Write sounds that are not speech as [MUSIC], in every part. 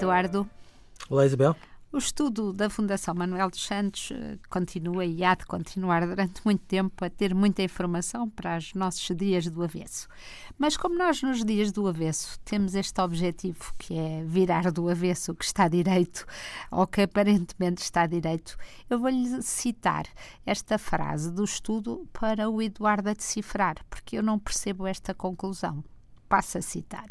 Eduardo. Olá, Isabel. O estudo da Fundação Manuel dos Santos eh, continua e há de continuar durante muito tempo a ter muita informação para os nossos dias do avesso. Mas como nós nos dias do avesso temos este objetivo que é virar do avesso o que está direito ou que aparentemente está direito, eu vou-lhe citar esta frase do estudo para o Eduardo a decifrar, porque eu não percebo esta conclusão. Passo a citar.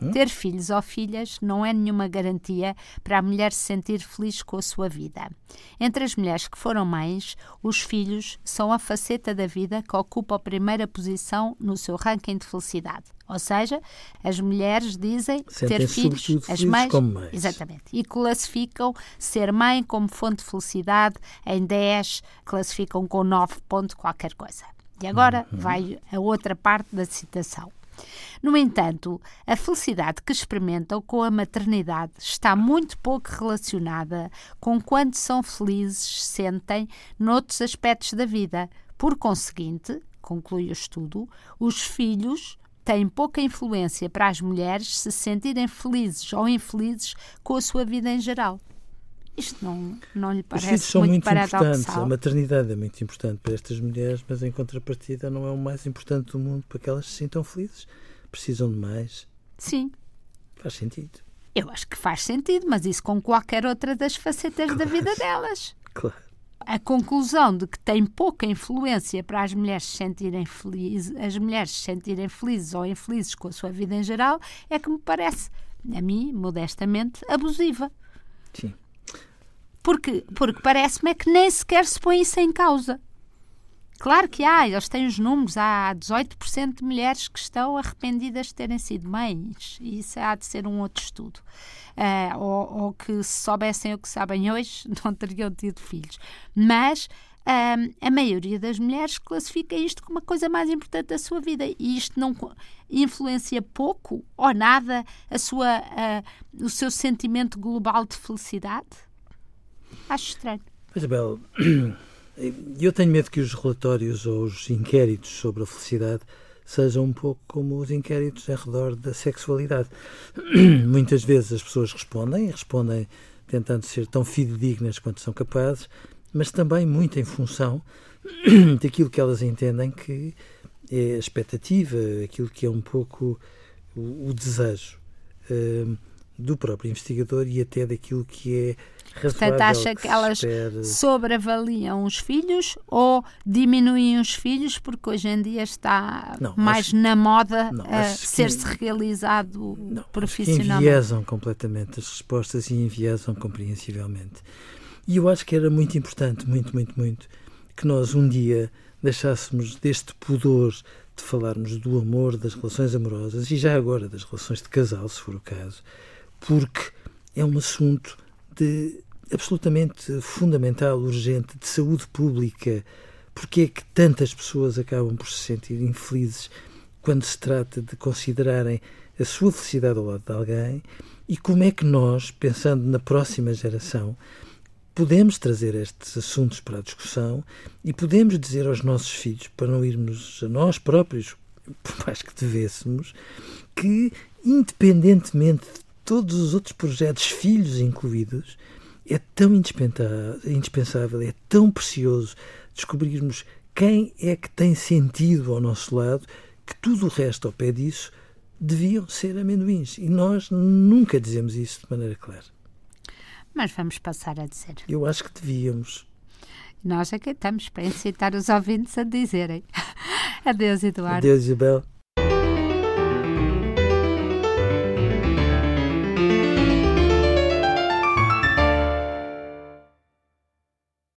Uhum. Ter filhos ou filhas não é nenhuma garantia para a mulher se sentir feliz com a sua vida. Entre as mulheres que foram mães, os filhos são a faceta da vida que ocupa a primeira posição no seu ranking de felicidade. Ou seja, as mulheres dizem ter filhos, as mães, mães, exatamente, e classificam ser mãe como fonte de felicidade em 10, classificam com 9 ponto qualquer coisa. E agora uhum. vai a outra parte da citação. No entanto, a felicidade que experimentam com a maternidade está muito pouco relacionada com quanto são felizes sentem noutros aspectos da vida. Por conseguinte, conclui o estudo, os filhos têm pouca influência para as mulheres se sentirem felizes ou infelizes com a sua vida em geral. Isto não, não lhe parece Os filhos são muito, muito importantes. A maternidade é muito importante para estas mulheres, mas em contrapartida não é o mais importante do mundo para que elas se sintam felizes. Precisam de mais. Sim. Faz sentido. Eu acho que faz sentido, mas isso com qualquer outra das facetas claro. da vida delas. Claro. A conclusão de que tem pouca influência para as mulheres se sentirem felizes, as mulheres se sentirem felizes ou infelizes com a sua vida em geral, é que me parece, a mim, modestamente, abusiva. Sim. Porque, porque parece-me é que nem sequer se põe isso em causa. Claro que há, eles têm os números, há 18% de mulheres que estão arrependidas de terem sido mães, e isso há de ser um outro estudo. Uh, ou, ou, que se soubessem o que sabem hoje, [LAUGHS] não teriam tido filhos. Mas uh, a maioria das mulheres classifica isto como a coisa mais importante da sua vida, e isto não influencia pouco ou nada a sua, uh, o seu sentimento global de felicidade. Acho estranho. Isabel, [CLEARS THROAT] eu tenho medo que os relatórios ou os inquéritos sobre a felicidade sejam um pouco como os inquéritos em redor da sexualidade. [CLEARS THROAT] Muitas vezes as pessoas respondem, respondem tentando ser tão fidedignas quanto são capazes, mas também muito em função [CLEARS THROAT] daquilo que elas entendem que é a expectativa, aquilo que é um pouco o, o desejo. Uh, do próprio investigador e até daquilo que é Portanto, acha que, que elas espere... sobreavaliam os filhos ou diminuem os filhos porque hoje em dia está não, mais acho... na moda ser-se que... realizado não, profissionalmente? enviesam completamente as respostas e enviesam compreensivelmente. E eu acho que era muito importante, muito, muito, muito, que nós um dia deixássemos deste pudor de falarmos do amor, das relações amorosas e já agora das relações de casal, se for o caso, porque é um assunto de absolutamente fundamental, urgente, de saúde pública. Porque é que tantas pessoas acabam por se sentir infelizes quando se trata de considerarem a sua felicidade ao lado de alguém? E como é que nós, pensando na próxima geração, podemos trazer estes assuntos para a discussão e podemos dizer aos nossos filhos, para não irmos a nós próprios, [LAUGHS] por mais que devêssemos, que, independentemente de todos os outros projetos, filhos incluídos, é tão indispensável, é tão precioso descobrirmos quem é que tem sentido ao nosso lado que tudo o resto ao pé disso deviam ser amendoins. E nós nunca dizemos isso de maneira clara. Mas vamos passar a dizer. Eu acho que devíamos. Nós é que estamos para incitar os ouvintes a dizerem. [LAUGHS] Adeus, Eduardo. Adeus, Isabel.